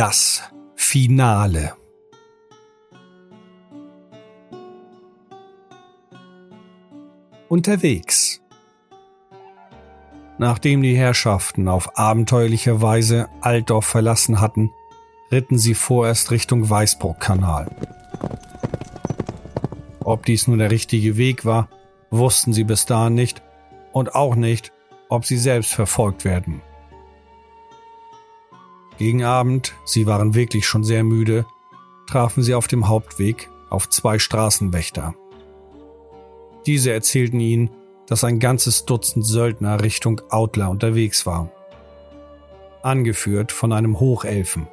Das Finale. Unterwegs. Nachdem die Herrschaften auf abenteuerliche Weise Altdorf verlassen hatten, ritten sie vorerst Richtung Weißbruck-Kanal. Ob dies nun der richtige Weg war, wussten sie bis dahin nicht und auch nicht, ob sie selbst verfolgt werden. Gegen Abend, sie waren wirklich schon sehr müde, trafen sie auf dem Hauptweg auf zwei Straßenwächter. Diese erzählten ihnen, dass ein ganzes Dutzend Söldner Richtung Outler unterwegs war. Angeführt von einem Hochelfen.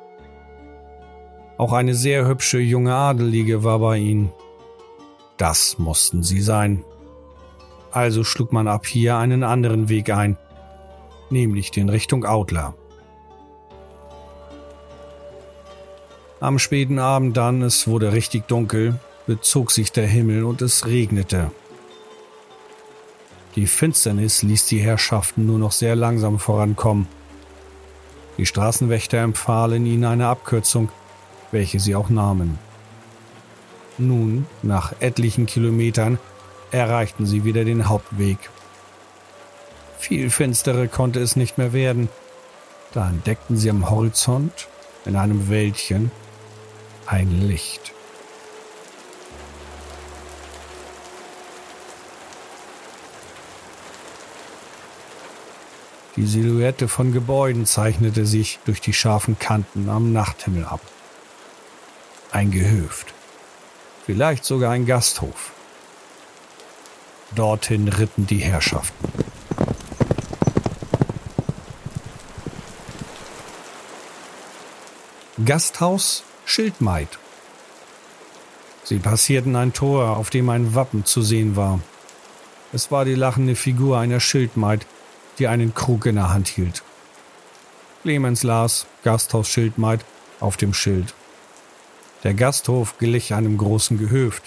Auch eine sehr hübsche junge Adelige war bei ihnen. Das mussten sie sein. Also schlug man ab hier einen anderen Weg ein, nämlich den Richtung Outler. Am späten Abend dann, es wurde richtig dunkel, bezog sich der Himmel und es regnete. Die Finsternis ließ die Herrschaften nur noch sehr langsam vorankommen. Die Straßenwächter empfahlen ihnen eine Abkürzung, welche sie auch nahmen. Nun, nach etlichen Kilometern, erreichten sie wieder den Hauptweg. Viel finsterer konnte es nicht mehr werden. Da entdeckten sie am Horizont, in einem Wäldchen, ein Licht. Die Silhouette von Gebäuden zeichnete sich durch die scharfen Kanten am Nachthimmel ab. Ein Gehöft. Vielleicht sogar ein Gasthof. Dorthin ritten die Herrschaften. Gasthaus Schildmaid. Sie passierten ein Tor, auf dem ein Wappen zu sehen war. Es war die lachende Figur einer Schildmaid, die einen Krug in der Hand hielt. Clemens las Gasthaus Schildmaid auf dem Schild. Der Gasthof glich einem großen Gehöft.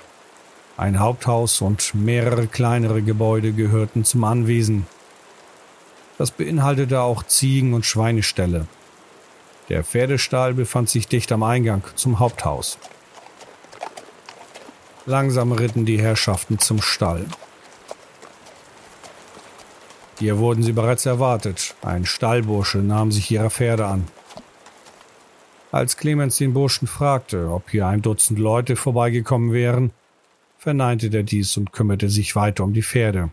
Ein Haupthaus und mehrere kleinere Gebäude gehörten zum Anwesen. Das beinhaltete auch Ziegen- und Schweineställe. Der Pferdestall befand sich dicht am Eingang zum Haupthaus. Langsam ritten die Herrschaften zum Stall. Hier wurden sie bereits erwartet. Ein Stallbursche nahm sich ihrer Pferde an. Als Clemens den Burschen fragte, ob hier ein Dutzend Leute vorbeigekommen wären, verneinte der dies und kümmerte sich weiter um die Pferde.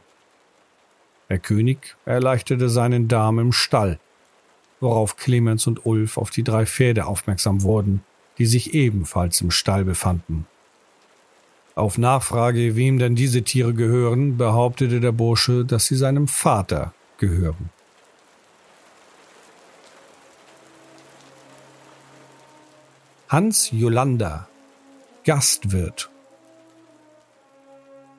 Der König erleichterte seinen Damen im Stall, worauf Clemens und Ulf auf die drei Pferde aufmerksam wurden, die sich ebenfalls im Stall befanden. Auf Nachfrage, wem denn diese Tiere gehören, behauptete der Bursche, dass sie seinem Vater gehören. Hans Jolanda, Gastwirt.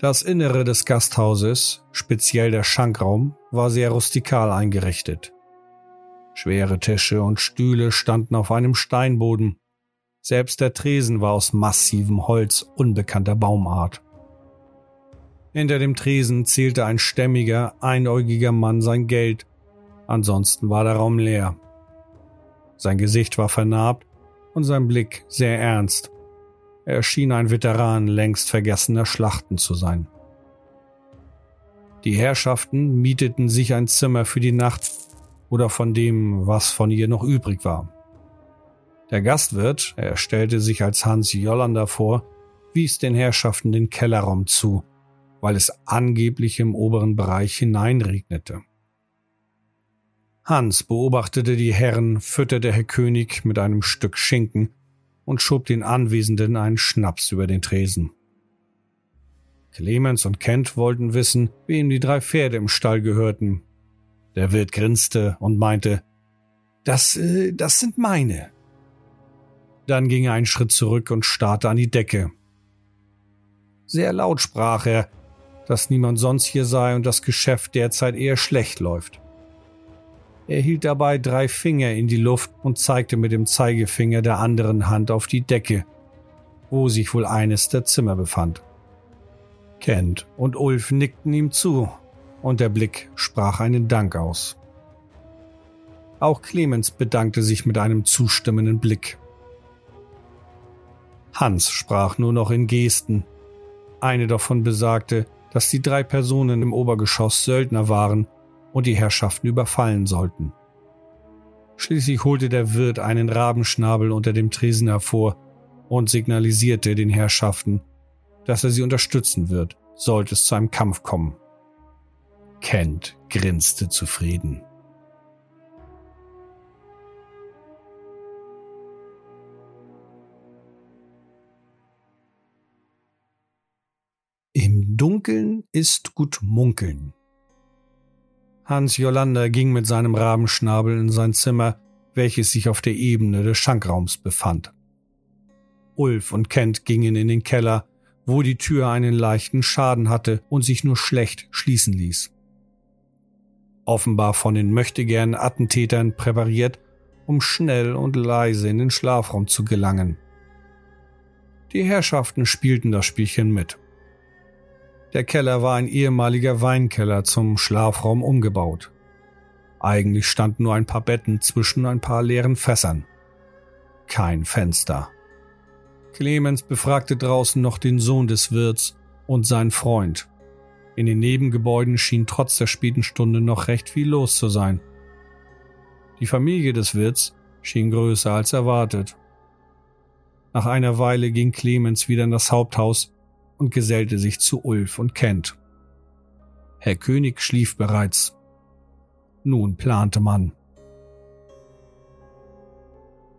Das Innere des Gasthauses, speziell der Schankraum, war sehr rustikal eingerichtet. Schwere Tische und Stühle standen auf einem Steinboden. Selbst der Tresen war aus massivem Holz unbekannter Baumart. Hinter dem Tresen zählte ein stämmiger, einäugiger Mann sein Geld, ansonsten war der Raum leer. Sein Gesicht war vernarbt und sein Blick sehr ernst. Er schien ein Veteran längst vergessener Schlachten zu sein. Die Herrschaften mieteten sich ein Zimmer für die Nacht oder von dem, was von ihr noch übrig war. Der Gastwirt, er stellte sich als Hans Jollander vor, wies den Herrschaften den Kellerraum zu, weil es angeblich im oberen Bereich hineinregnete. Hans beobachtete die Herren, fütterte Herr König mit einem Stück Schinken und schob den Anwesenden einen Schnaps über den Tresen. Clemens und Kent wollten wissen, wem die drei Pferde im Stall gehörten, der Wirt grinste und meinte, das, äh, das sind meine. Dann ging er einen Schritt zurück und starrte an die Decke. Sehr laut sprach er, dass niemand sonst hier sei und das Geschäft derzeit eher schlecht läuft. Er hielt dabei drei Finger in die Luft und zeigte mit dem Zeigefinger der anderen Hand auf die Decke, wo sich wohl eines der Zimmer befand. Kent und Ulf nickten ihm zu und der Blick sprach einen Dank aus. Auch Clemens bedankte sich mit einem zustimmenden Blick. Hans sprach nur noch in Gesten. Eine davon besagte, dass die drei Personen im Obergeschoss Söldner waren und die Herrschaften überfallen sollten. Schließlich holte der Wirt einen Rabenschnabel unter dem Tresen hervor und signalisierte den Herrschaften, dass er sie unterstützen wird, sollte es zu einem Kampf kommen. Kent grinste zufrieden. Im Dunkeln ist gut munkeln. Hans Jolander ging mit seinem Rabenschnabel in sein Zimmer, welches sich auf der Ebene des Schankraums befand. Ulf und Kent gingen in den Keller, wo die Tür einen leichten Schaden hatte und sich nur schlecht schließen ließ. Offenbar von den möchtegern Attentätern präpariert, um schnell und leise in den Schlafraum zu gelangen. Die Herrschaften spielten das Spielchen mit. Der Keller war ein ehemaliger Weinkeller zum Schlafraum umgebaut. Eigentlich standen nur ein paar Betten zwischen ein paar leeren Fässern. Kein Fenster. Clemens befragte draußen noch den Sohn des Wirts und seinen Freund. In den Nebengebäuden schien trotz der späten Stunde noch recht viel los zu sein. Die Familie des Wirts schien größer als erwartet. Nach einer Weile ging Clemens wieder in das Haupthaus und gesellte sich zu Ulf und Kent. Herr König schlief bereits. Nun plante man.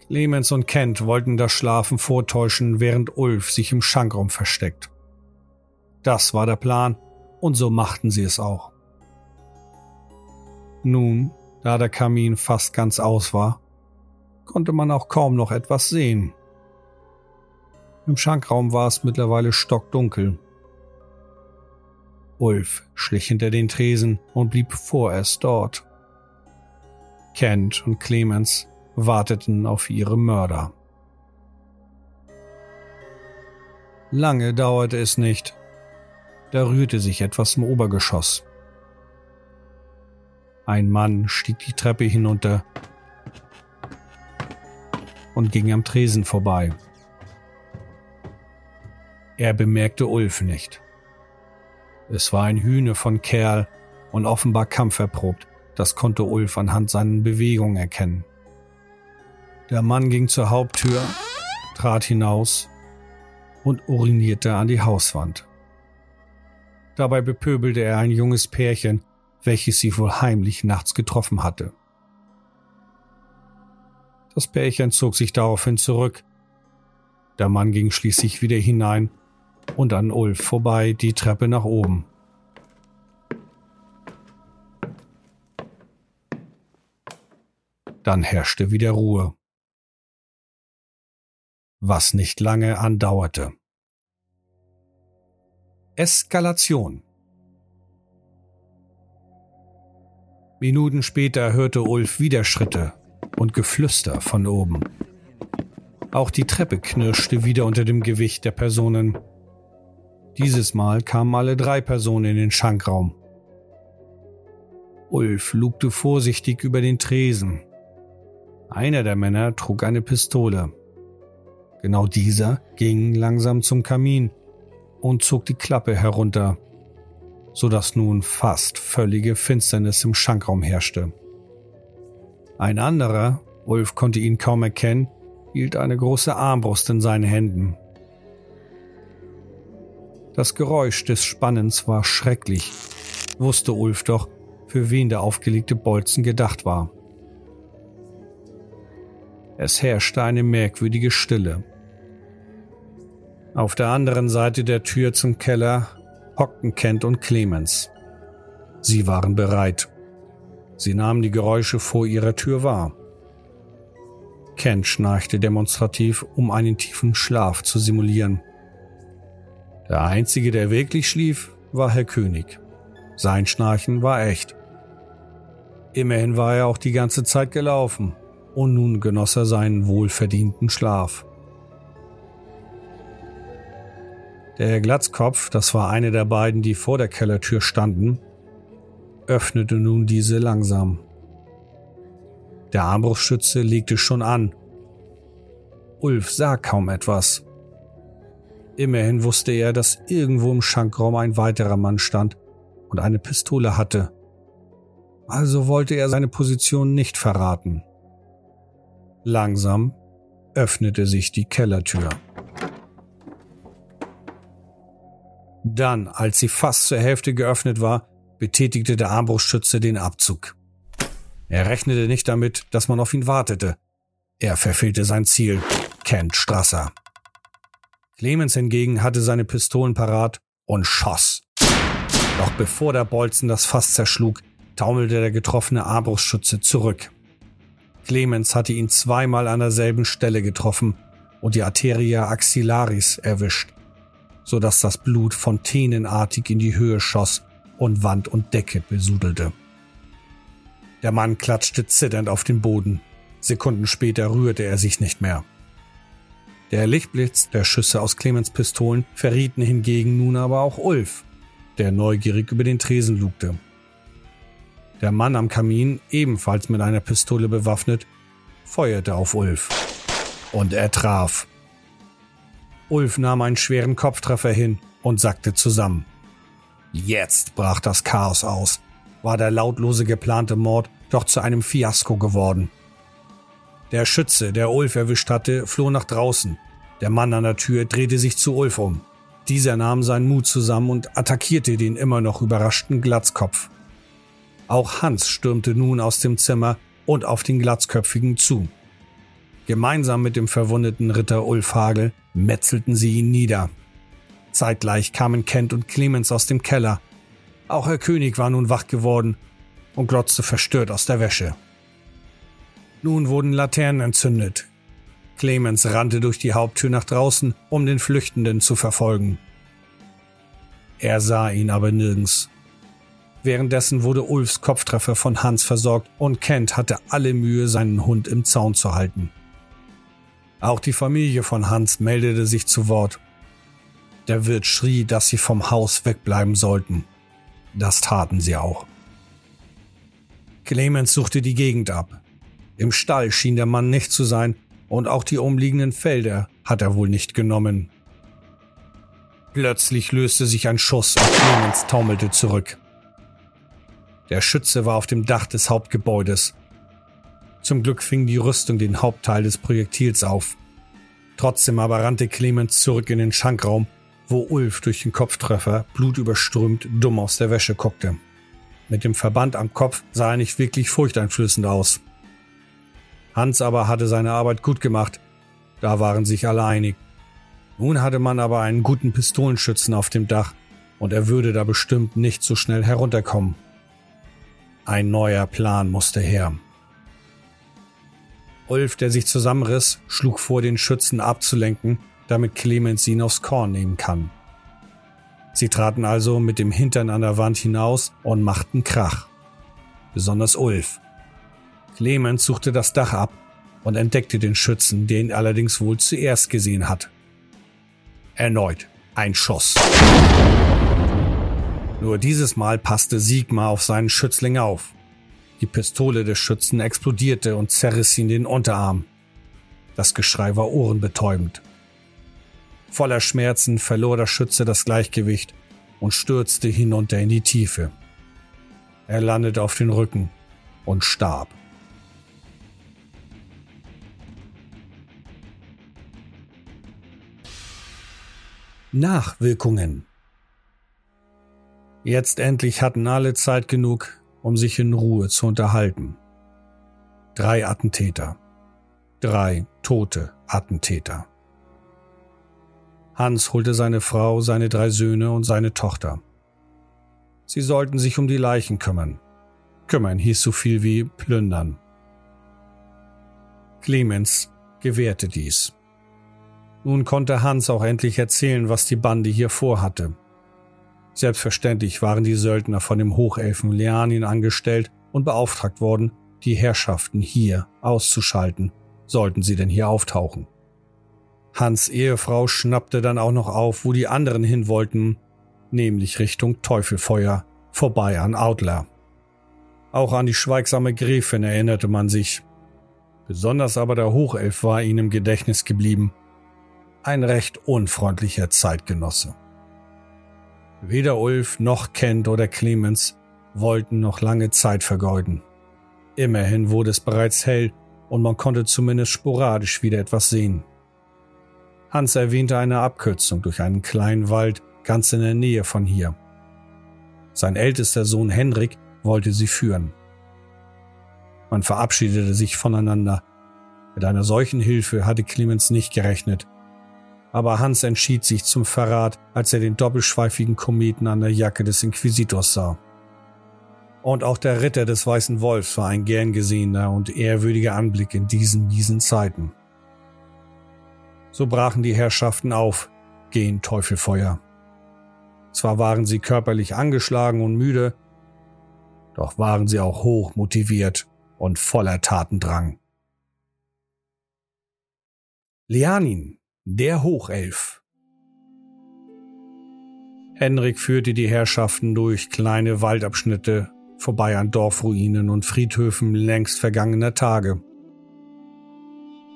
Clemens und Kent wollten das Schlafen vortäuschen, während Ulf sich im Schankraum versteckt. Das war der Plan, und so machten sie es auch. Nun, da der Kamin fast ganz aus war, konnte man auch kaum noch etwas sehen. Im Schankraum war es mittlerweile stockdunkel. Ulf schlich hinter den Tresen und blieb vorerst dort. Kent und Clemens warteten auf ihre Mörder. Lange dauerte es nicht. Da rührte sich etwas im Obergeschoss. Ein Mann stieg die Treppe hinunter und ging am Tresen vorbei. Er bemerkte Ulf nicht. Es war ein Hühne von Kerl und offenbar kampferprobt, das konnte Ulf anhand seinen Bewegungen erkennen. Der Mann ging zur Haupttür, trat hinaus und urinierte an die Hauswand. Dabei bepöbelte er ein junges Pärchen, welches sie wohl heimlich nachts getroffen hatte. Das Pärchen zog sich daraufhin zurück. Der Mann ging schließlich wieder hinein und an Ulf vorbei die Treppe nach oben. Dann herrschte wieder Ruhe. Was nicht lange andauerte. Eskalation. Minuten später hörte Ulf wieder Schritte und Geflüster von oben. Auch die Treppe knirschte wieder unter dem Gewicht der Personen. Dieses Mal kamen alle drei Personen in den Schankraum. Ulf lugte vorsichtig über den Tresen. Einer der Männer trug eine Pistole. Genau dieser ging langsam zum Kamin und zog die Klappe herunter, so dass nun fast völlige Finsternis im Schankraum herrschte. Ein anderer, Ulf konnte ihn kaum erkennen, hielt eine große Armbrust in seinen Händen. Das Geräusch des Spannens war schrecklich, wusste Ulf doch, für wen der aufgelegte Bolzen gedacht war. Es herrschte eine merkwürdige Stille. Auf der anderen Seite der Tür zum Keller hockten Kent und Clemens. Sie waren bereit. Sie nahmen die Geräusche vor ihrer Tür wahr. Kent schnarchte demonstrativ, um einen tiefen Schlaf zu simulieren. Der Einzige, der wirklich schlief, war Herr König. Sein Schnarchen war echt. Immerhin war er auch die ganze Zeit gelaufen und nun genoss er seinen wohlverdienten Schlaf. Der Glatzkopf, das war eine der beiden, die vor der Kellertür standen, öffnete nun diese langsam. Der Armbrustschütze legte schon an. Ulf sah kaum etwas. Immerhin wusste er, dass irgendwo im Schankraum ein weiterer Mann stand und eine Pistole hatte. Also wollte er seine Position nicht verraten. Langsam öffnete sich die Kellertür. Dann, als sie fast zur Hälfte geöffnet war, betätigte der Armbrustschütze den Abzug. Er rechnete nicht damit, dass man auf ihn wartete. Er verfehlte sein Ziel, Kent Strasser. Clemens hingegen hatte seine Pistolen parat und schoss. Doch bevor der Bolzen das Fass zerschlug, taumelte der getroffene Armbrustschütze zurück. Clemens hatte ihn zweimal an derselben Stelle getroffen und die Arteria axillaris erwischt, so dass das Blut fontänenartig in die Höhe schoss und Wand und Decke besudelte. Der Mann klatschte zitternd auf den Boden. Sekunden später rührte er sich nicht mehr. Der Lichtblitz der Schüsse aus Clemens Pistolen verrieten hingegen nun aber auch Ulf, der neugierig über den Tresen lugte. Der Mann am Kamin, ebenfalls mit einer Pistole bewaffnet, feuerte auf Ulf. Und er traf. Ulf nahm einen schweren Kopftreffer hin und sackte zusammen. Jetzt brach das Chaos aus, war der lautlose geplante Mord doch zu einem Fiasko geworden. Der Schütze, der Ulf erwischt hatte, floh nach draußen. Der Mann an der Tür drehte sich zu Ulf um. Dieser nahm seinen Mut zusammen und attackierte den immer noch überraschten Glatzkopf. Auch Hans stürmte nun aus dem Zimmer und auf den Glatzköpfigen zu. Gemeinsam mit dem verwundeten Ritter Ulf Hagel metzelten sie ihn nieder. Zeitgleich kamen Kent und Clemens aus dem Keller. Auch Herr König war nun wach geworden und glotzte verstört aus der Wäsche. Nun wurden Laternen entzündet. Clemens rannte durch die Haupttür nach draußen, um den Flüchtenden zu verfolgen. Er sah ihn aber nirgends. Währenddessen wurde Ulfs Kopftreffer von Hans versorgt und Kent hatte alle Mühe, seinen Hund im Zaun zu halten. Auch die Familie von Hans meldete sich zu Wort. Der Wirt schrie, dass sie vom Haus wegbleiben sollten. Das taten sie auch. Clemens suchte die Gegend ab. Im Stall schien der Mann nicht zu sein und auch die umliegenden Felder hat er wohl nicht genommen. Plötzlich löste sich ein Schuss und Clemens taumelte zurück. Der Schütze war auf dem Dach des Hauptgebäudes. Zum Glück fing die Rüstung den Hauptteil des Projektils auf. Trotzdem aber rannte Clemens zurück in den Schankraum wo Ulf durch den Kopftreffer, blutüberströmt, dumm aus der Wäsche guckte. Mit dem Verband am Kopf sah er nicht wirklich furchteinflößend aus. Hans aber hatte seine Arbeit gut gemacht, da waren sich alle einig. Nun hatte man aber einen guten Pistolenschützen auf dem Dach, und er würde da bestimmt nicht so schnell herunterkommen. Ein neuer Plan musste her. Ulf, der sich zusammenriss, schlug vor, den Schützen abzulenken damit Clemens ihn aufs Korn nehmen kann. Sie traten also mit dem Hintern an der Wand hinaus und machten Krach. Besonders Ulf. Clemens suchte das Dach ab und entdeckte den Schützen, den ihn allerdings wohl zuerst gesehen hat. Erneut ein Schuss. Nur dieses Mal passte Sigmar auf seinen Schützling auf. Die Pistole des Schützen explodierte und zerriss ihn den Unterarm. Das Geschrei war ohrenbetäubend. Voller Schmerzen verlor der Schütze das Gleichgewicht und stürzte hinunter in die Tiefe. Er landete auf den Rücken und starb. Nachwirkungen Jetzt endlich hatten alle Zeit genug, um sich in Ruhe zu unterhalten. Drei Attentäter. Drei tote Attentäter. Hans holte seine Frau, seine drei Söhne und seine Tochter. Sie sollten sich um die Leichen kümmern. Kümmern hieß so viel wie plündern. Clemens gewährte dies. Nun konnte Hans auch endlich erzählen, was die Bande hier vorhatte. Selbstverständlich waren die Söldner von dem Hochelfen Leanin angestellt und beauftragt worden, die Herrschaften hier auszuschalten, sollten sie denn hier auftauchen. Hans Ehefrau schnappte dann auch noch auf, wo die anderen hin wollten, nämlich Richtung Teufelfeuer, vorbei an Outler. Auch an die schweigsame Gräfin erinnerte man sich, Besonders aber der Hochelf war ihm im Gedächtnis geblieben. Ein recht unfreundlicher Zeitgenosse. Weder Ulf noch Kent oder Clemens wollten noch lange Zeit vergeuden. Immerhin wurde es bereits hell und man konnte zumindest sporadisch wieder etwas sehen. Hans erwähnte eine Abkürzung durch einen kleinen Wald ganz in der Nähe von hier. Sein ältester Sohn Henrik wollte sie führen. Man verabschiedete sich voneinander. Mit einer solchen Hilfe hatte Clemens nicht gerechnet. Aber Hans entschied sich zum Verrat, als er den doppelschweifigen Kometen an der Jacke des Inquisitors sah. Und auch der Ritter des Weißen Wolfs war ein gern gesehener und ehrwürdiger Anblick in diesen miesen Zeiten. So brachen die Herrschaften auf, gehen Teufelfeuer. Zwar waren sie körperlich angeschlagen und müde, doch waren sie auch hoch motiviert und voller Tatendrang. Lianin, der Hochelf. Henrik führte die Herrschaften durch kleine Waldabschnitte vorbei an Dorfruinen und Friedhöfen längst vergangener Tage.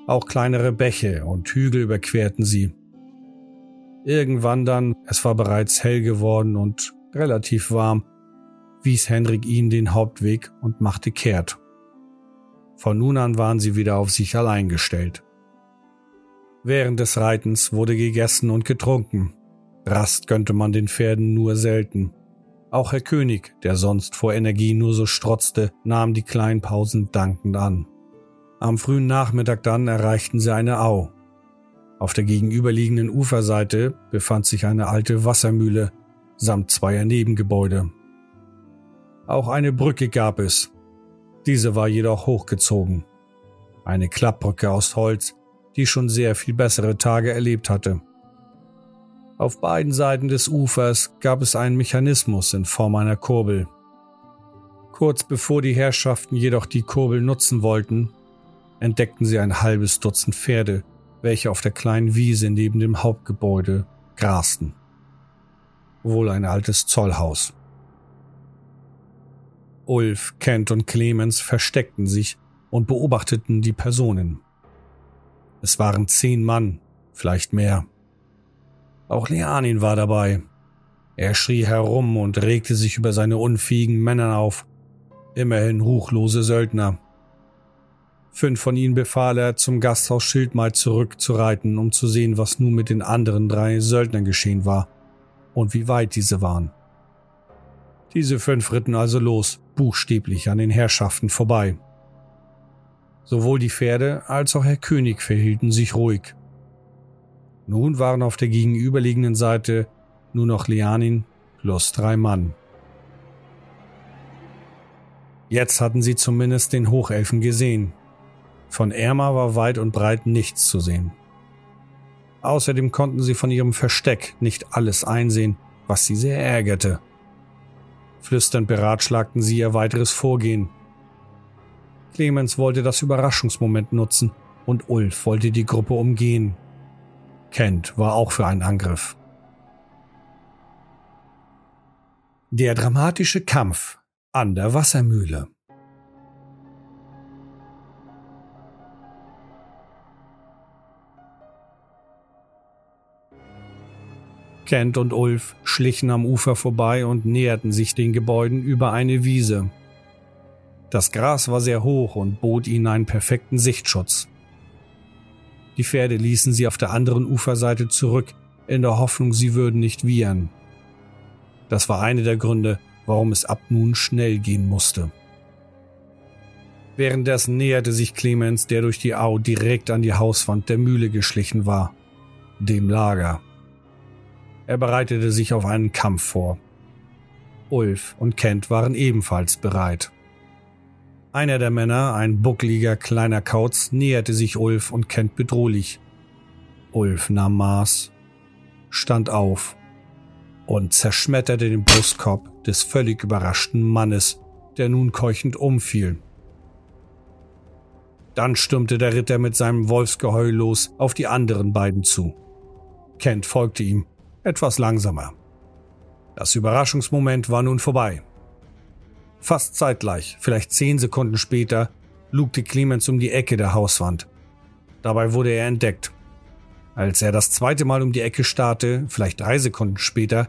Auch kleinere Bäche und Hügel überquerten sie. Irgendwann dann, es war bereits hell geworden und relativ warm, wies Henrik ihnen den Hauptweg und machte kehrt. Von nun an waren sie wieder auf sich allein gestellt. Während des Reitens wurde gegessen und getrunken. Rast gönnte man den Pferden nur selten. Auch Herr König, der sonst vor Energie nur so strotzte, nahm die kleinen Pausen dankend an. Am frühen Nachmittag dann erreichten sie eine Au. Auf der gegenüberliegenden Uferseite befand sich eine alte Wassermühle samt zweier Nebengebäude. Auch eine Brücke gab es. Diese war jedoch hochgezogen. Eine Klappbrücke aus Holz, die schon sehr viel bessere Tage erlebt hatte. Auf beiden Seiten des Ufers gab es einen Mechanismus in Form einer Kurbel. Kurz bevor die Herrschaften jedoch die Kurbel nutzen wollten, entdeckten sie ein halbes Dutzend Pferde, welche auf der kleinen Wiese neben dem Hauptgebäude grasten. Wohl ein altes Zollhaus. Ulf, Kent und Clemens versteckten sich und beobachteten die Personen. Es waren zehn Mann, vielleicht mehr. Auch Leanin war dabei. Er schrie herum und regte sich über seine unfähigen Männer auf. Immerhin ruchlose Söldner. Fünf von ihnen befahl er, zum Gasthaus Schildmaid zurückzureiten, um zu sehen, was nun mit den anderen drei Söldnern geschehen war und wie weit diese waren. Diese fünf ritten also los, buchstäblich an den Herrschaften vorbei. Sowohl die Pferde als auch Herr König verhielten sich ruhig. Nun waren auf der gegenüberliegenden Seite nur noch Lianin plus drei Mann. Jetzt hatten sie zumindest den Hochelfen gesehen. Von Erma war weit und breit nichts zu sehen. Außerdem konnten sie von ihrem Versteck nicht alles einsehen, was sie sehr ärgerte. Flüsternd beratschlagten sie ihr weiteres Vorgehen. Clemens wollte das Überraschungsmoment nutzen und Ulf wollte die Gruppe umgehen. Kent war auch für einen Angriff. Der dramatische Kampf an der Wassermühle. Kent und Ulf schlichen am Ufer vorbei und näherten sich den Gebäuden über eine Wiese. Das Gras war sehr hoch und bot ihnen einen perfekten Sichtschutz. Die Pferde ließen sie auf der anderen Uferseite zurück, in der Hoffnung, sie würden nicht wiehern. Das war einer der Gründe, warum es ab nun schnell gehen musste. Währenddessen näherte sich Clemens, der durch die Au direkt an die Hauswand der Mühle geschlichen war, dem Lager. Er bereitete sich auf einen Kampf vor. Ulf und Kent waren ebenfalls bereit. Einer der Männer, ein buckliger kleiner Kauz, näherte sich Ulf und Kent bedrohlich. Ulf nahm Maß, stand auf und zerschmetterte den Brustkorb des völlig überraschten Mannes, der nun keuchend umfiel. Dann stürmte der Ritter mit seinem Wolfsgeheul los auf die anderen beiden zu. Kent folgte ihm etwas langsamer. Das Überraschungsmoment war nun vorbei. Fast zeitgleich, vielleicht zehn Sekunden später, lugte Clemens um die Ecke der Hauswand. Dabei wurde er entdeckt. Als er das zweite Mal um die Ecke starrte, vielleicht drei Sekunden später,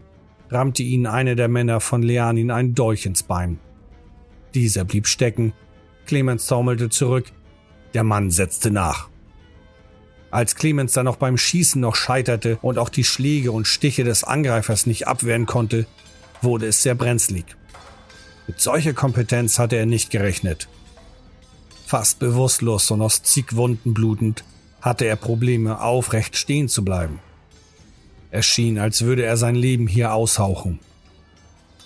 rammte ihn einer der Männer von Leanin ein Dolch ins Bein. Dieser blieb stecken. Clemens taumelte zurück. Der Mann setzte nach. Als Clemens dann noch beim Schießen noch scheiterte und auch die Schläge und Stiche des Angreifers nicht abwehren konnte, wurde es sehr brenzlig. Mit solcher Kompetenz hatte er nicht gerechnet. Fast bewusstlos und aus zig Wunden blutend, hatte er Probleme, aufrecht stehen zu bleiben. Es schien, als würde er sein Leben hier aushauchen.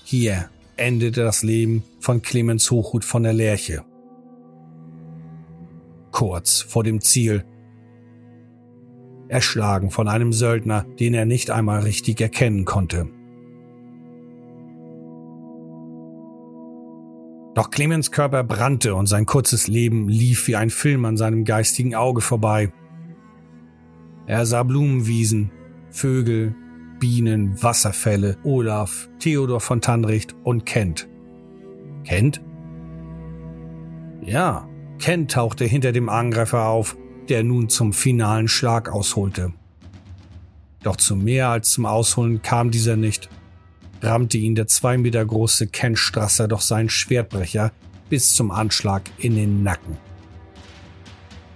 Hier endete das Leben von Clemens Hochhut von der Lerche. Kurz vor dem Ziel. Erschlagen von einem Söldner, den er nicht einmal richtig erkennen konnte. Doch Clemens Körper brannte und sein kurzes Leben lief wie ein Film an seinem geistigen Auge vorbei. Er sah Blumenwiesen, Vögel, Bienen, Wasserfälle, Olaf, Theodor von Tannricht und Kent. Kent? Ja, Kent tauchte hinter dem Angreifer auf, der nun zum finalen Schlag ausholte. Doch zu mehr als zum Ausholen kam dieser nicht, rammte ihn der zwei Meter große Ken Strasser doch seinen Schwertbrecher bis zum Anschlag in den Nacken.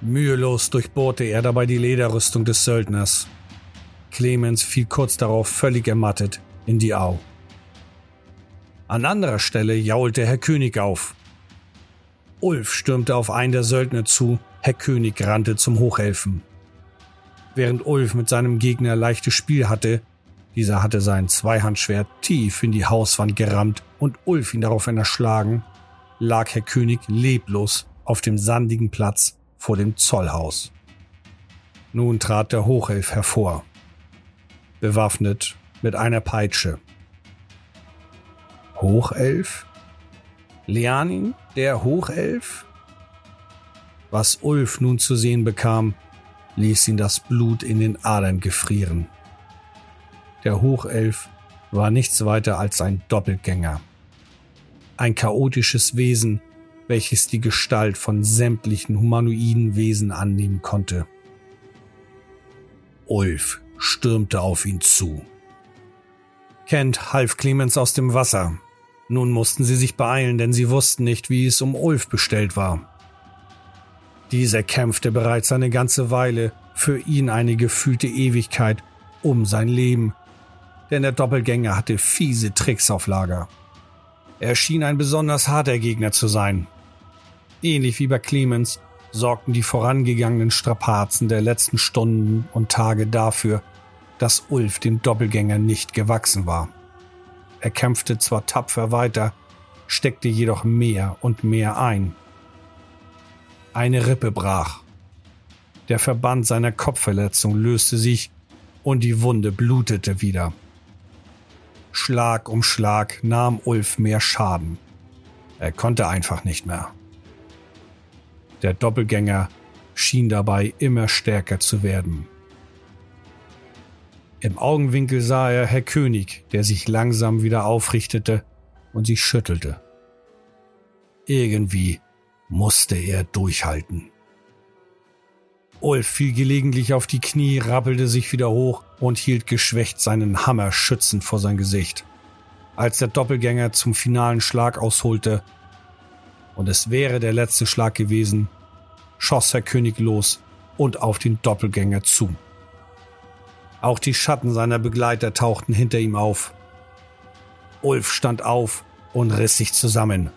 Mühelos durchbohrte er dabei die Lederrüstung des Söldners. Clemens fiel kurz darauf völlig ermattet in die Au. An anderer Stelle jaulte Herr König auf. Ulf stürmte auf einen der Söldner zu, Herr König rannte zum Hochelfen. Während Ulf mit seinem Gegner leichtes Spiel hatte, dieser hatte sein Zweihandschwert tief in die Hauswand gerammt und Ulf ihn daraufhin erschlagen, lag Herr König leblos auf dem sandigen Platz vor dem Zollhaus. Nun trat der Hochelf hervor, bewaffnet mit einer Peitsche. Hochelf? Leanin, der Hochelf? Was Ulf nun zu sehen bekam, ließ ihn das Blut in den Adern gefrieren. Der Hochelf war nichts weiter als ein Doppelgänger. Ein chaotisches Wesen, welches die Gestalt von sämtlichen humanoiden Wesen annehmen konnte. Ulf stürmte auf ihn zu. Kent half Clemens aus dem Wasser. Nun mussten sie sich beeilen, denn sie wussten nicht, wie es um Ulf bestellt war. Dieser kämpfte bereits eine ganze Weile, für ihn eine gefühlte Ewigkeit, um sein Leben, denn der Doppelgänger hatte fiese Tricks auf Lager. Er schien ein besonders harter Gegner zu sein. Ähnlich wie bei Clemens sorgten die vorangegangenen Strapazen der letzten Stunden und Tage dafür, dass Ulf dem Doppelgänger nicht gewachsen war. Er kämpfte zwar tapfer weiter, steckte jedoch mehr und mehr ein. Eine Rippe brach. Der Verband seiner Kopfverletzung löste sich und die Wunde blutete wieder. Schlag um Schlag nahm Ulf mehr Schaden. Er konnte einfach nicht mehr. Der Doppelgänger schien dabei immer stärker zu werden. Im Augenwinkel sah er Herr König, der sich langsam wieder aufrichtete und sich schüttelte. Irgendwie musste er durchhalten. Ulf fiel gelegentlich auf die Knie, rappelte sich wieder hoch und hielt geschwächt seinen Hammer schützend vor sein Gesicht. Als der Doppelgänger zum finalen Schlag ausholte, und es wäre der letzte Schlag gewesen, schoss Herr König los und auf den Doppelgänger zu. Auch die Schatten seiner Begleiter tauchten hinter ihm auf. Ulf stand auf und riss sich zusammen.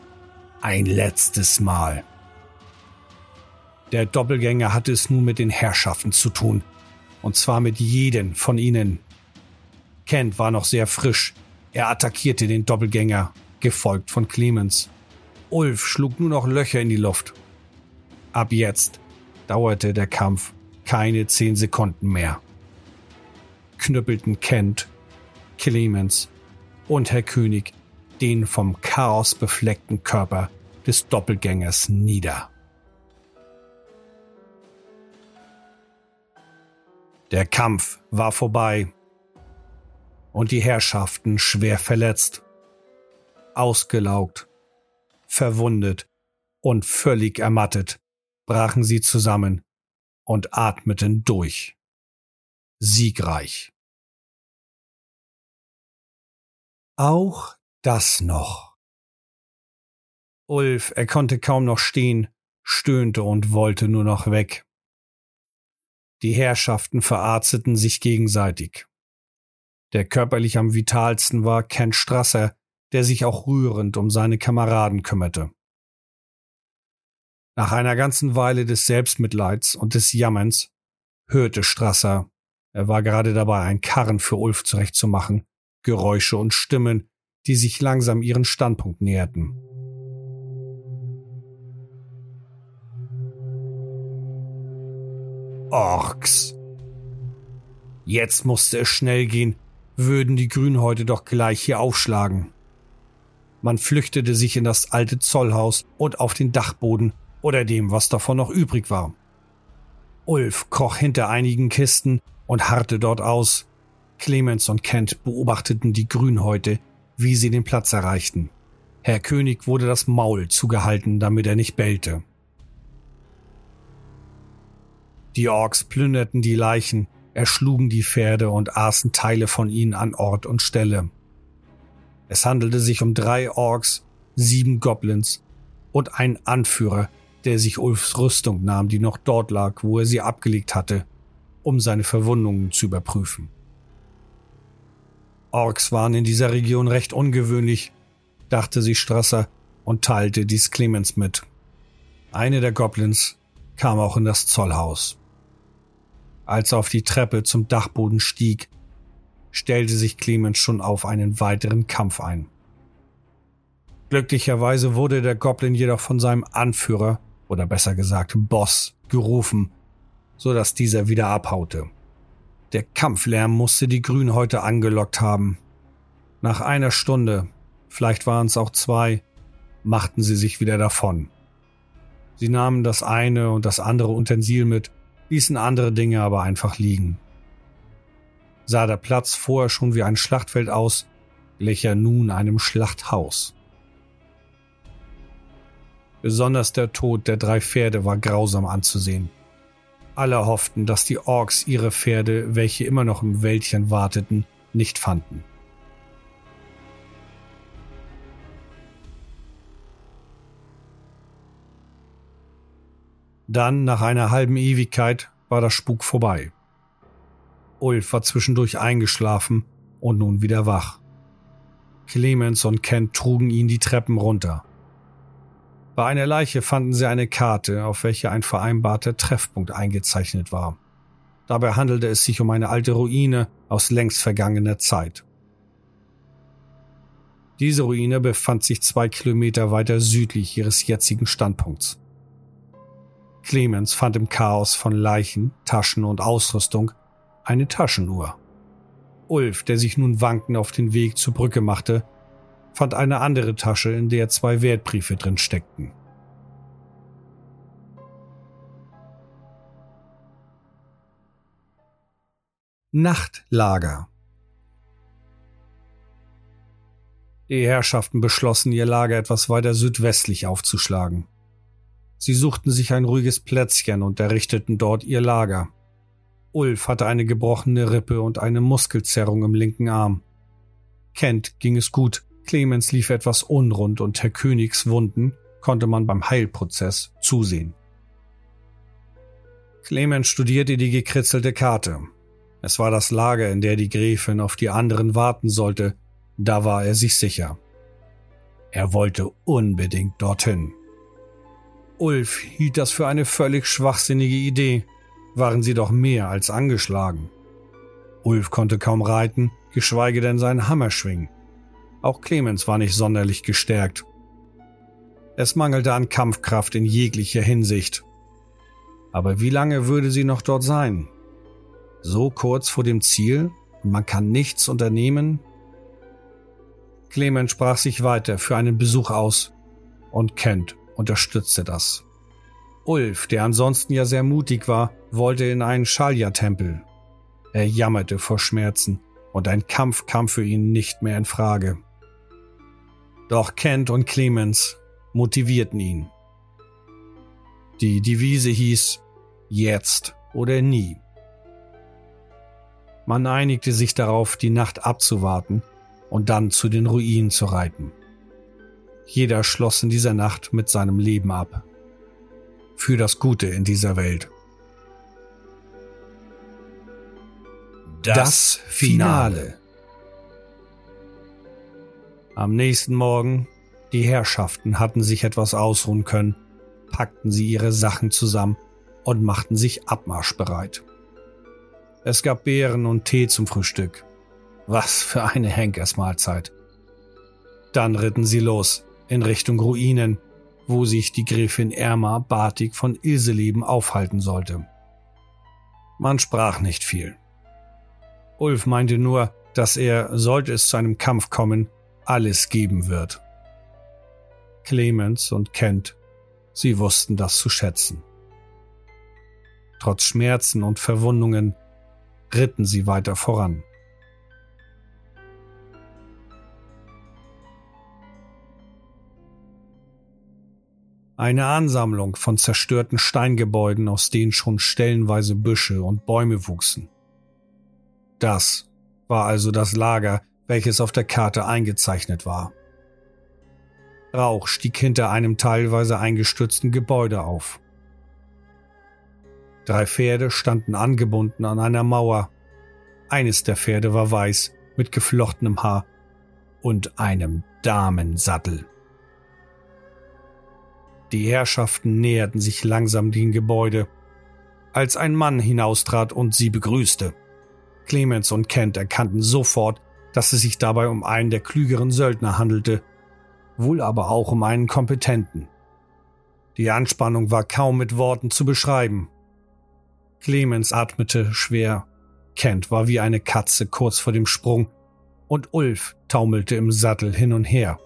Ein letztes Mal. Der Doppelgänger hatte es nun mit den Herrschaften zu tun. Und zwar mit jedem von ihnen. Kent war noch sehr frisch. Er attackierte den Doppelgänger, gefolgt von Clemens. Ulf schlug nur noch Löcher in die Luft. Ab jetzt dauerte der Kampf keine zehn Sekunden mehr. Knüppelten Kent, Clemens und Herr König den vom Chaos befleckten Körper des Doppelgängers nieder. Der Kampf war vorbei und die Herrschaften schwer verletzt, ausgelaugt, verwundet und völlig ermattet brachen sie zusammen und atmeten durch. Siegreich. Auch das noch. Ulf, er konnte kaum noch stehen, stöhnte und wollte nur noch weg. Die Herrschaften verarzteten sich gegenseitig. Der körperlich am vitalsten war Ken Strasser, der sich auch rührend um seine Kameraden kümmerte. Nach einer ganzen Weile des Selbstmitleids und des Jammerns hörte Strasser, er war gerade dabei, einen Karren für Ulf zurechtzumachen, Geräusche und Stimmen, die sich langsam ihren Standpunkt näherten. Orks. Jetzt musste es schnell gehen, würden die Grünhäute doch gleich hier aufschlagen. Man flüchtete sich in das alte Zollhaus und auf den Dachboden oder dem, was davon noch übrig war. Ulf kroch hinter einigen Kisten und harrte dort aus. Clemens und Kent beobachteten die Grünhäute, wie sie den Platz erreichten. Herr König wurde das Maul zugehalten, damit er nicht bellte. Die Orks plünderten die Leichen, erschlugen die Pferde und aßen Teile von ihnen an Ort und Stelle. Es handelte sich um drei Orks, sieben Goblins und einen Anführer, der sich Ulfs Rüstung nahm, die noch dort lag, wo er sie abgelegt hatte, um seine Verwundungen zu überprüfen. Orks waren in dieser Region recht ungewöhnlich, dachte sich Strasser und teilte dies Clemens mit. Eine der Goblins kam auch in das Zollhaus. Als er auf die Treppe zum Dachboden stieg, stellte sich Clemens schon auf einen weiteren Kampf ein. Glücklicherweise wurde der Goblin jedoch von seinem Anführer, oder besser gesagt Boss, gerufen, so dass dieser wieder abhaute. Der Kampflärm musste die Grünhäute angelockt haben. Nach einer Stunde, vielleicht waren es auch zwei, machten sie sich wieder davon. Sie nahmen das eine und das andere Utensil mit, ließen andere Dinge aber einfach liegen. Sah der Platz vorher schon wie ein Schlachtfeld aus, glich er nun einem Schlachthaus. Besonders der Tod der drei Pferde war grausam anzusehen. Alle hofften, dass die Orks ihre Pferde, welche immer noch im Wäldchen warteten, nicht fanden. Dann, nach einer halben Ewigkeit, war der Spuk vorbei. Ulf war zwischendurch eingeschlafen und nun wieder wach. Clemens und Kent trugen ihn die Treppen runter. Bei einer Leiche fanden sie eine Karte, auf welcher ein vereinbarter Treffpunkt eingezeichnet war. Dabei handelte es sich um eine alte Ruine aus längst vergangener Zeit. Diese Ruine befand sich zwei Kilometer weiter südlich ihres jetzigen Standpunkts. Clemens fand im Chaos von Leichen, Taschen und Ausrüstung eine Taschenuhr. Ulf, der sich nun wankend auf den Weg zur Brücke machte, fand eine andere Tasche, in der zwei Wertbriefe drin steckten. Nachtlager Die Herrschaften beschlossen, ihr Lager etwas weiter südwestlich aufzuschlagen. Sie suchten sich ein ruhiges Plätzchen und errichteten dort ihr Lager. Ulf hatte eine gebrochene Rippe und eine Muskelzerrung im linken Arm. Kent ging es gut, Clemens lief etwas unrund und Herr Königs Wunden konnte man beim Heilprozess zusehen. Clemens studierte die gekritzelte Karte. Es war das Lager, in der die Gräfin auf die anderen warten sollte, da war er sich sicher. Er wollte unbedingt dorthin. Ulf hielt das für eine völlig schwachsinnige Idee, waren sie doch mehr als angeschlagen. Ulf konnte kaum reiten, geschweige denn seinen Hammer schwingen. Auch Clemens war nicht sonderlich gestärkt. Es mangelte an Kampfkraft in jeglicher Hinsicht. Aber wie lange würde sie noch dort sein? So kurz vor dem Ziel und man kann nichts unternehmen? Clemens sprach sich weiter für einen Besuch aus und Kent unterstützte das. Ulf, der ansonsten ja sehr mutig war, wollte in einen Schalja-Tempel. Er jammerte vor Schmerzen und ein Kampf kam für ihn nicht mehr in Frage. Doch Kent und Clemens motivierten ihn. Die Devise hieß Jetzt oder nie. Man einigte sich darauf, die Nacht abzuwarten und dann zu den Ruinen zu reiten. Jeder schloss in dieser Nacht mit seinem Leben ab. Für das Gute in dieser Welt. Das, Finale. Am nächsten Morgen, die Herrschaften hatten sich etwas ausruhen können, packten sie ihre Sachen zusammen und machten sich abmarschbereit. Es gab Beeren und Tee zum Frühstück. Was für eine Henkersmahlzeit. Dann ritten sie los in Richtung Ruinen, wo sich die Gräfin Erma Bartik von Ilseleben aufhalten sollte. Man sprach nicht viel. Ulf meinte nur, dass er, sollte es zu einem Kampf kommen, alles geben wird. Clemens und Kent, sie wussten das zu schätzen. Trotz Schmerzen und Verwundungen ritten sie weiter voran. Eine Ansammlung von zerstörten Steingebäuden, aus denen schon stellenweise Büsche und Bäume wuchsen. Das war also das Lager, welches auf der Karte eingezeichnet war. Rauch stieg hinter einem teilweise eingestürzten Gebäude auf. Drei Pferde standen angebunden an einer Mauer. Eines der Pferde war weiß, mit geflochtenem Haar und einem Damensattel. Die Herrschaften näherten sich langsam dem Gebäude, als ein Mann hinaustrat und sie begrüßte. Clemens und Kent erkannten sofort, dass es sich dabei um einen der klügeren Söldner handelte, wohl aber auch um einen kompetenten. Die Anspannung war kaum mit Worten zu beschreiben. Clemens atmete schwer, Kent war wie eine Katze kurz vor dem Sprung, und Ulf taumelte im Sattel hin und her.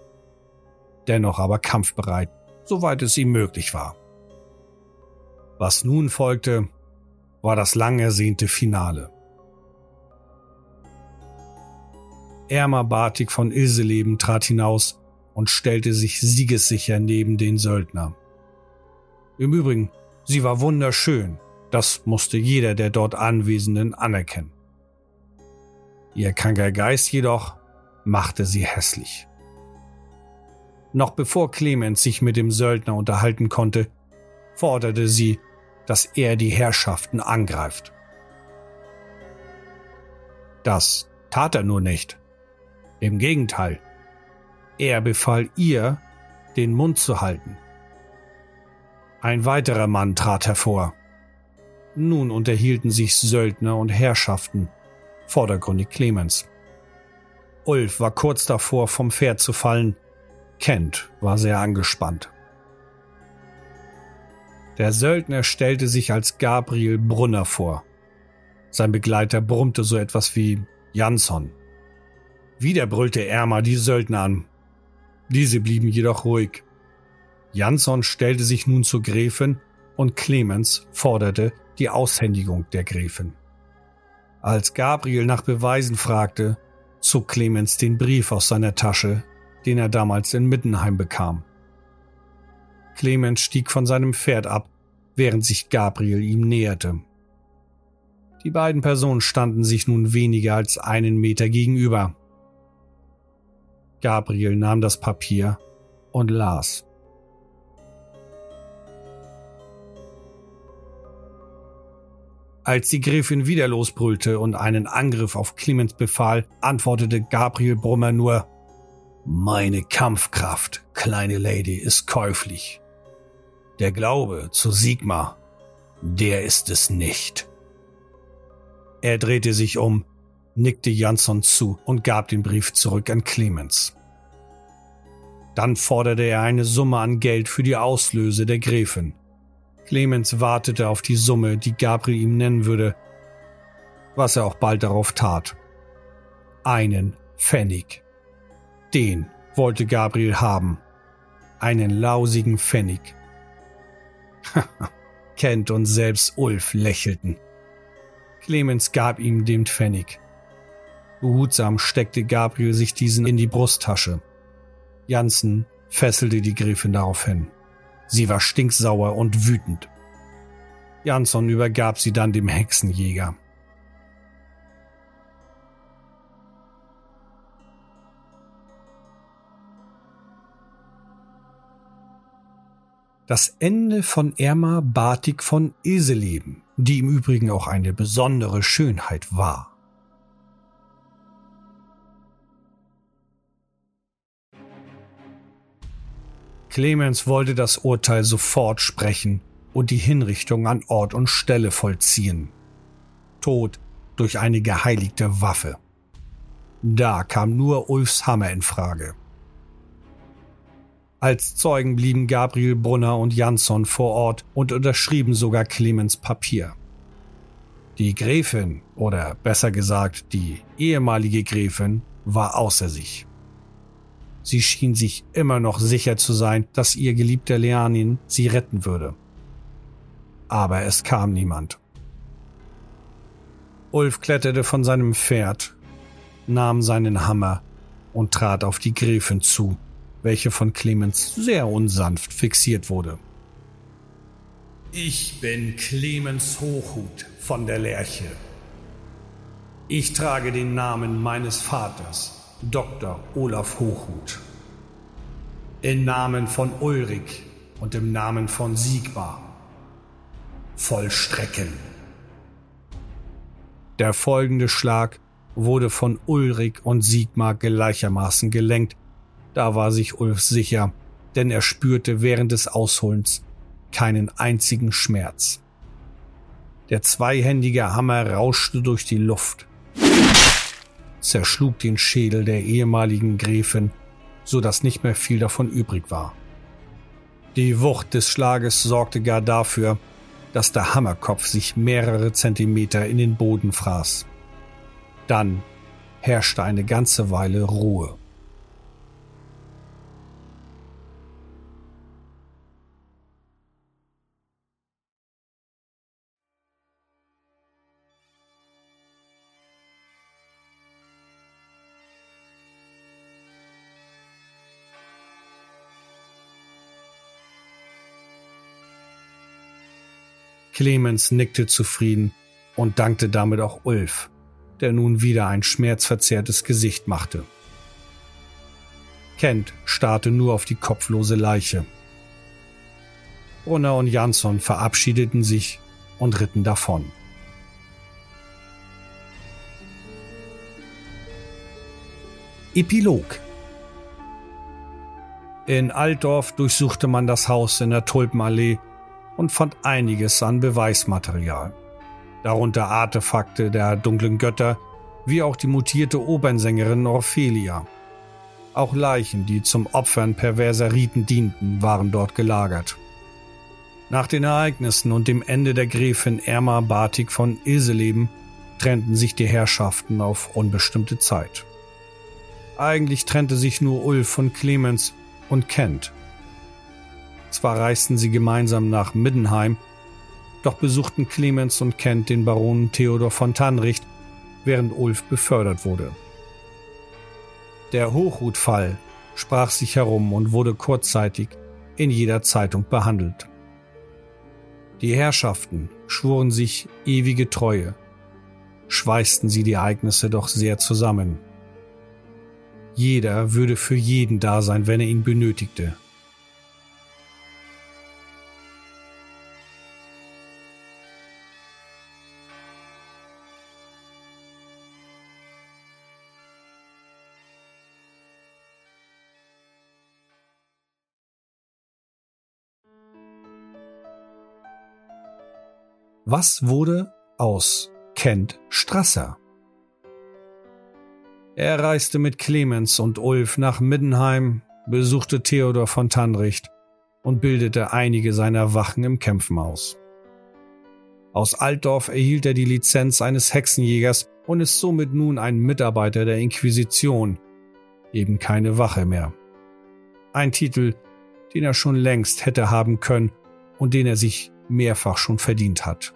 Dennoch aber kampfbereit soweit es ihm möglich war. Was nun folgte, war das lang ersehnte Finale. Erma Bartik von Ilseleben trat hinaus und stellte sich siegessicher neben den Söldner. Im Übrigen, sie war wunderschön, das musste jeder der dort Anwesenden anerkennen. Ihr kranker Geist jedoch machte sie hässlich. Noch bevor Clemens sich mit dem Söldner unterhalten konnte, forderte sie, dass er die Herrschaften angreift. Das tat er nur nicht. Im Gegenteil, er befahl ihr, den Mund zu halten. Ein weiterer Mann trat hervor. Nun unterhielten sich Söldner und Herrschaften, vordergründig Clemens. Ulf war kurz davor, vom Pferd zu fallen, Kent war sehr angespannt. Der Söldner stellte sich als Gabriel Brunner vor. Sein Begleiter brummte so etwas wie Jansson. Wieder brüllte Erma die Söldner an. Diese blieben jedoch ruhig. Jansson stellte sich nun zur Gräfin und Clemens forderte die Aushändigung der Gräfin. Als Gabriel nach Beweisen fragte, zog Clemens den Brief aus seiner Tasche, den er damals in Mittenheim bekam. Clemens stieg von seinem Pferd ab, während sich Gabriel ihm näherte. Die beiden Personen standen sich nun weniger als einen Meter gegenüber. Gabriel nahm das Papier und las. Als die Gräfin wieder losbrüllte und einen Angriff auf Clemens befahl, antwortete Gabriel Brummer nur meine Kampfkraft, kleine Lady, ist käuflich. Der Glaube zu Sigmar, der ist es nicht. Er drehte sich um, nickte Jansson zu und gab den Brief zurück an Clemens. Dann forderte er eine Summe an Geld für die Auslöse der Gräfin. Clemens wartete auf die Summe, die Gabriel ihm nennen würde, was er auch bald darauf tat. Einen Pfennig. Den wollte Gabriel haben. Einen lausigen Pfennig. Kent und selbst Ulf lächelten. Clemens gab ihm den Pfennig. Behutsam steckte Gabriel sich diesen in die Brusttasche. Janssen fesselte die Gräfin daraufhin. Sie war stinksauer und wütend. Jansson übergab sie dann dem Hexenjäger. Das Ende von Erma Batik von Eseleben, die im Übrigen auch eine besondere Schönheit war. Clemens wollte das Urteil sofort sprechen und die Hinrichtung an Ort und Stelle vollziehen. Tod durch eine geheiligte Waffe. Da kam nur Ulfs Hammer in Frage. Als Zeugen blieben Gabriel Brunner und Jansson vor Ort und unterschrieben sogar Clemens Papier. Die Gräfin, oder besser gesagt die ehemalige Gräfin, war außer sich. Sie schien sich immer noch sicher zu sein, dass ihr geliebter Leanin sie retten würde. Aber es kam niemand. Ulf kletterte von seinem Pferd, nahm seinen Hammer und trat auf die Gräfin zu, welche von Clemens sehr unsanft fixiert wurde. Ich bin Clemens Hochhut von der Lerche. Ich trage den Namen meines Vaters, Dr. Olaf Hochhut. Im Namen von Ulrich und im Namen von Sigmar. Vollstrecken. Der folgende Schlag wurde von Ulrich und Sigmar gleichermaßen gelenkt da war sich Ulf sicher, denn er spürte während des Ausholens keinen einzigen Schmerz. Der zweihändige Hammer rauschte durch die Luft, zerschlug den Schädel der ehemaligen Gräfin, so dass nicht mehr viel davon übrig war. Die Wucht des Schlages sorgte gar dafür, dass der Hammerkopf sich mehrere Zentimeter in den Boden fraß. Dann herrschte eine ganze Weile Ruhe. Clemens nickte zufrieden und dankte damit auch Ulf, der nun wieder ein schmerzverzerrtes Gesicht machte. Kent starrte nur auf die kopflose Leiche. Brunner und Jansson verabschiedeten sich und ritten davon. Epilog In Altdorf durchsuchte man das Haus in der Tulpenallee und fand einiges an Beweismaterial. Darunter Artefakte der dunklen Götter, wie auch die mutierte Opernsängerin Orphelia. Auch Leichen, die zum Opfern perverser Riten dienten, waren dort gelagert. Nach den Ereignissen und dem Ende der Gräfin Erma Batik von Ilseleben trennten sich die Herrschaften auf unbestimmte Zeit. Eigentlich trennte sich nur Ulf von Clemens und Kent, zwar reisten sie gemeinsam nach Middenheim, doch besuchten Clemens und Kent den Baron Theodor von Tannricht, während Ulf befördert wurde. Der Hochhutfall sprach sich herum und wurde kurzzeitig in jeder Zeitung behandelt. Die Herrschaften schworen sich ewige Treue, schweißten sie die Ereignisse doch sehr zusammen. Jeder würde für jeden da sein, wenn er ihn benötigte, Was wurde aus Kent Strasser? Er reiste mit Clemens und Ulf nach Middenheim, besuchte Theodor von Tannricht und bildete einige seiner Wachen im Kämpfen aus. Aus Altdorf erhielt er die Lizenz eines Hexenjägers und ist somit nun ein Mitarbeiter der Inquisition, eben keine Wache mehr. Ein Titel, den er schon längst hätte haben können und den er sich mehrfach schon verdient hat.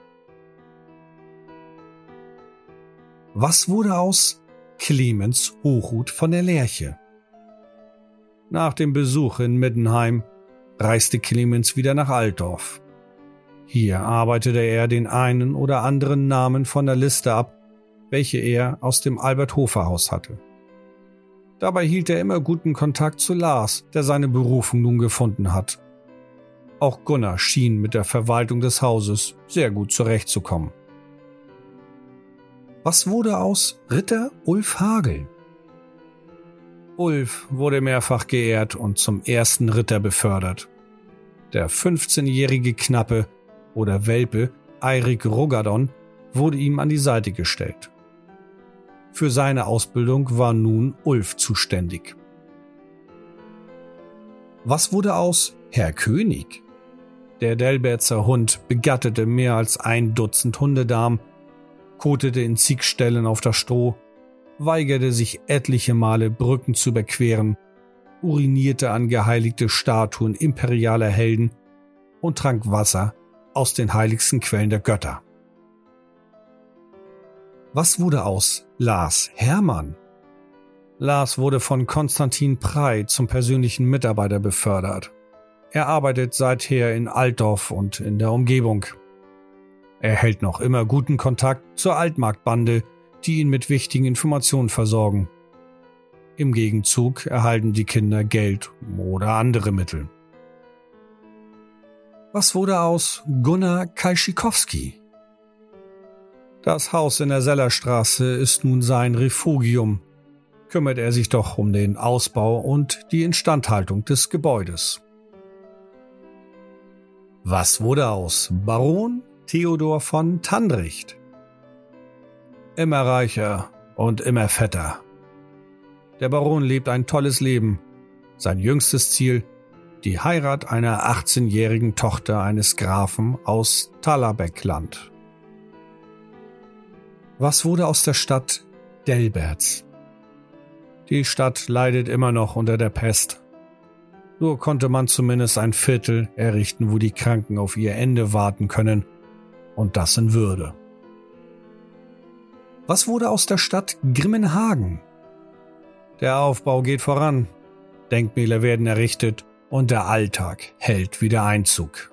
Was wurde aus Clemens Hochhut von der Lerche? Nach dem Besuch in Middenheim reiste Clemens wieder nach Altdorf. Hier arbeitete er den einen oder anderen Namen von der Liste ab, welche er aus dem Albert Hofer Haus hatte. Dabei hielt er immer guten Kontakt zu Lars, der seine Berufung nun gefunden hat. Auch Gunnar schien mit der Verwaltung des Hauses sehr gut zurechtzukommen. Was wurde aus Ritter Ulf Hagel? Ulf wurde mehrfach geehrt und zum ersten Ritter befördert. Der 15-jährige Knappe oder Welpe Eirik Rogadon wurde ihm an die Seite gestellt. Für seine Ausbildung war nun Ulf zuständig. Was wurde aus Herr König? Der Delberzer Hund begattete mehr als ein Dutzend Hundedamen, kotete in zig auf das Stroh, weigerte sich etliche Male Brücken zu überqueren, urinierte an geheiligte Statuen imperialer Helden und trank Wasser aus den heiligsten Quellen der Götter. Was wurde aus Lars Hermann? Lars wurde von Konstantin Prey zum persönlichen Mitarbeiter befördert. Er arbeitet seither in Altdorf und in der Umgebung. Er hält noch immer guten Kontakt zur Altmarktbande, die ihn mit wichtigen Informationen versorgen. Im Gegenzug erhalten die Kinder Geld oder andere Mittel. Was wurde aus Gunnar Kalschikowski? Das Haus in der Sellerstraße ist nun sein Refugium. Kümmert er sich doch um den Ausbau und die Instandhaltung des Gebäudes. Was wurde aus Baron Theodor von Tandricht? Immer reicher und immer fetter. Der Baron lebt ein tolles Leben. Sein jüngstes Ziel die Heirat einer 18-jährigen Tochter eines Grafen aus Tallerbeckland. Was wurde aus der Stadt Delberts? Die Stadt leidet immer noch unter der Pest. Nur konnte man zumindest ein Viertel errichten, wo die Kranken auf ihr Ende warten können, und das in Würde. Was wurde aus der Stadt Grimmenhagen? Der Aufbau geht voran, Denkmäler werden errichtet und der Alltag hält wieder Einzug.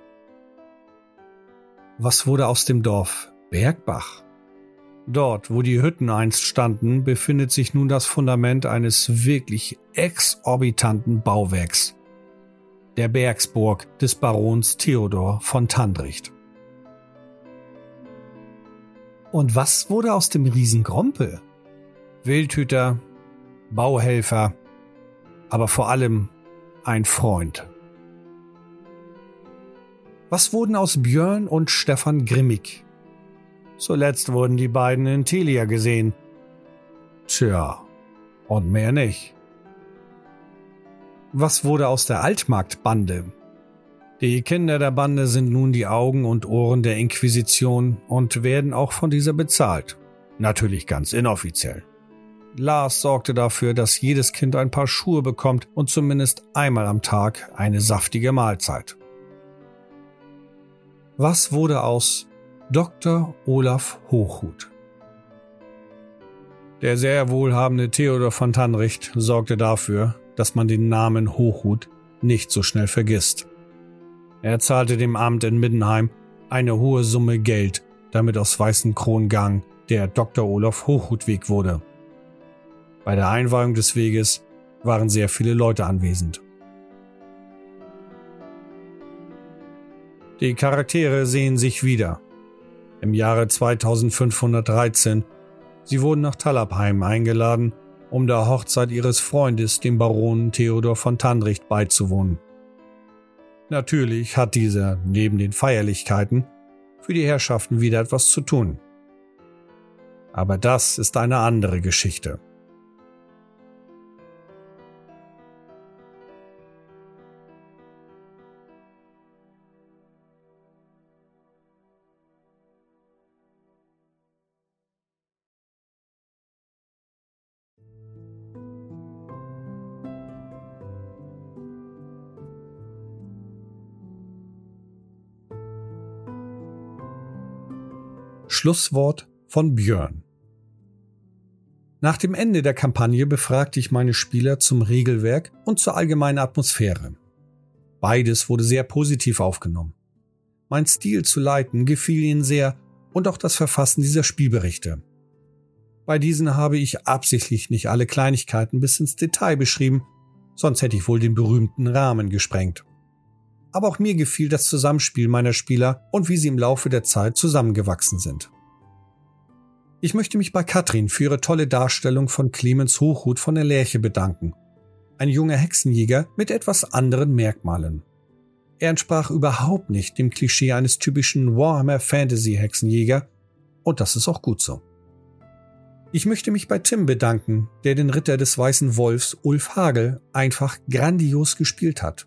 Was wurde aus dem Dorf Bergbach? Dort, wo die Hütten einst standen, befindet sich nun das Fundament eines wirklich exorbitanten Bauwerks. Der Bergsburg des Barons Theodor von Tandricht. Und was wurde aus dem Riesen Grompel? Wildhüter, Bauhelfer, aber vor allem ein Freund. Was wurden aus Björn und Stefan Grimmig? Zuletzt wurden die beiden in Telia gesehen. Tja, und mehr nicht. Was wurde aus der Altmarktbande? Die Kinder der Bande sind nun die Augen und Ohren der Inquisition und werden auch von dieser bezahlt. Natürlich ganz inoffiziell. Lars sorgte dafür, dass jedes Kind ein paar Schuhe bekommt und zumindest einmal am Tag eine saftige Mahlzeit. Was wurde aus Dr. Olaf Hochhut. Der sehr wohlhabende Theodor von Tannricht sorgte dafür, dass man den Namen Hochhut nicht so schnell vergisst. Er zahlte dem Amt in Middenheim eine hohe Summe Geld, damit aus Weißenkrongang der Dr. Olaf Hochhutweg wurde. Bei der Einweihung des Weges waren sehr viele Leute anwesend. Die Charaktere sehen sich wieder im Jahre 2513. Sie wurden nach Talabheim eingeladen, um der Hochzeit ihres Freundes, dem Baron Theodor von Tandricht, beizuwohnen. Natürlich hat dieser neben den Feierlichkeiten für die Herrschaften wieder etwas zu tun. Aber das ist eine andere Geschichte. Schlusswort von Björn. Nach dem Ende der Kampagne befragte ich meine Spieler zum Regelwerk und zur allgemeinen Atmosphäre. Beides wurde sehr positiv aufgenommen. Mein Stil zu leiten gefiel ihnen sehr und auch das Verfassen dieser Spielberichte. Bei diesen habe ich absichtlich nicht alle Kleinigkeiten bis ins Detail beschrieben, sonst hätte ich wohl den berühmten Rahmen gesprengt. Aber auch mir gefiel das Zusammenspiel meiner Spieler und wie sie im Laufe der Zeit zusammengewachsen sind. Ich möchte mich bei Katrin für ihre tolle Darstellung von Clemens Hochhut von der Lerche bedanken. Ein junger Hexenjäger mit etwas anderen Merkmalen. Er entsprach überhaupt nicht dem Klischee eines typischen Warhammer Fantasy Hexenjäger und das ist auch gut so. Ich möchte mich bei Tim bedanken, der den Ritter des Weißen Wolfs Ulf Hagel einfach grandios gespielt hat.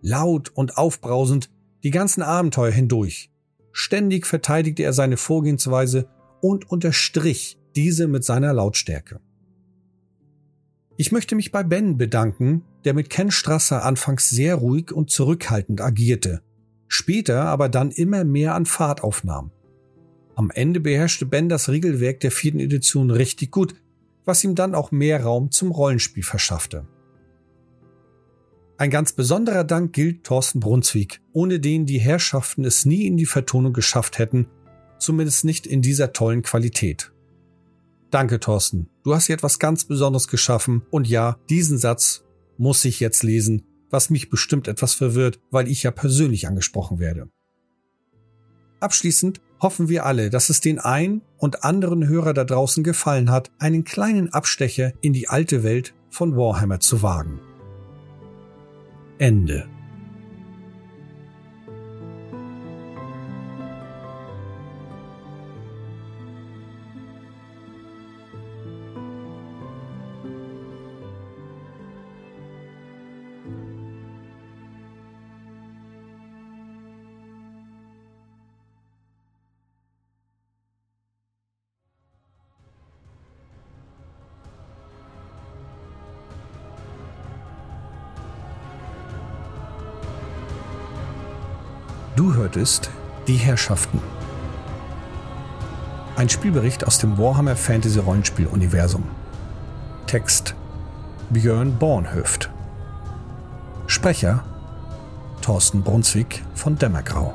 Laut und aufbrausend die ganzen Abenteuer hindurch. Ständig verteidigte er seine Vorgehensweise und unterstrich diese mit seiner Lautstärke. Ich möchte mich bei Ben bedanken, der mit Ken Strasser anfangs sehr ruhig und zurückhaltend agierte, später aber dann immer mehr an Fahrt aufnahm. Am Ende beherrschte Ben das Regelwerk der vierten Edition richtig gut, was ihm dann auch mehr Raum zum Rollenspiel verschaffte. Ein ganz besonderer Dank gilt Thorsten Brunswick, ohne den die Herrschaften es nie in die Vertonung geschafft hätten, zumindest nicht in dieser tollen Qualität. Danke, Thorsten. Du hast hier etwas ganz Besonderes geschaffen und ja, diesen Satz muss ich jetzt lesen, was mich bestimmt etwas verwirrt, weil ich ja persönlich angesprochen werde. Abschließend hoffen wir alle, dass es den ein und anderen Hörer da draußen gefallen hat, einen kleinen Abstecher in die alte Welt von Warhammer zu wagen. Ende. Hörtest Die Herrschaften. Ein Spielbericht aus dem Warhammer Fantasy Rollenspiel Universum. Text Björn Bornhöft. Sprecher Thorsten Brunswick von Dämmergrau.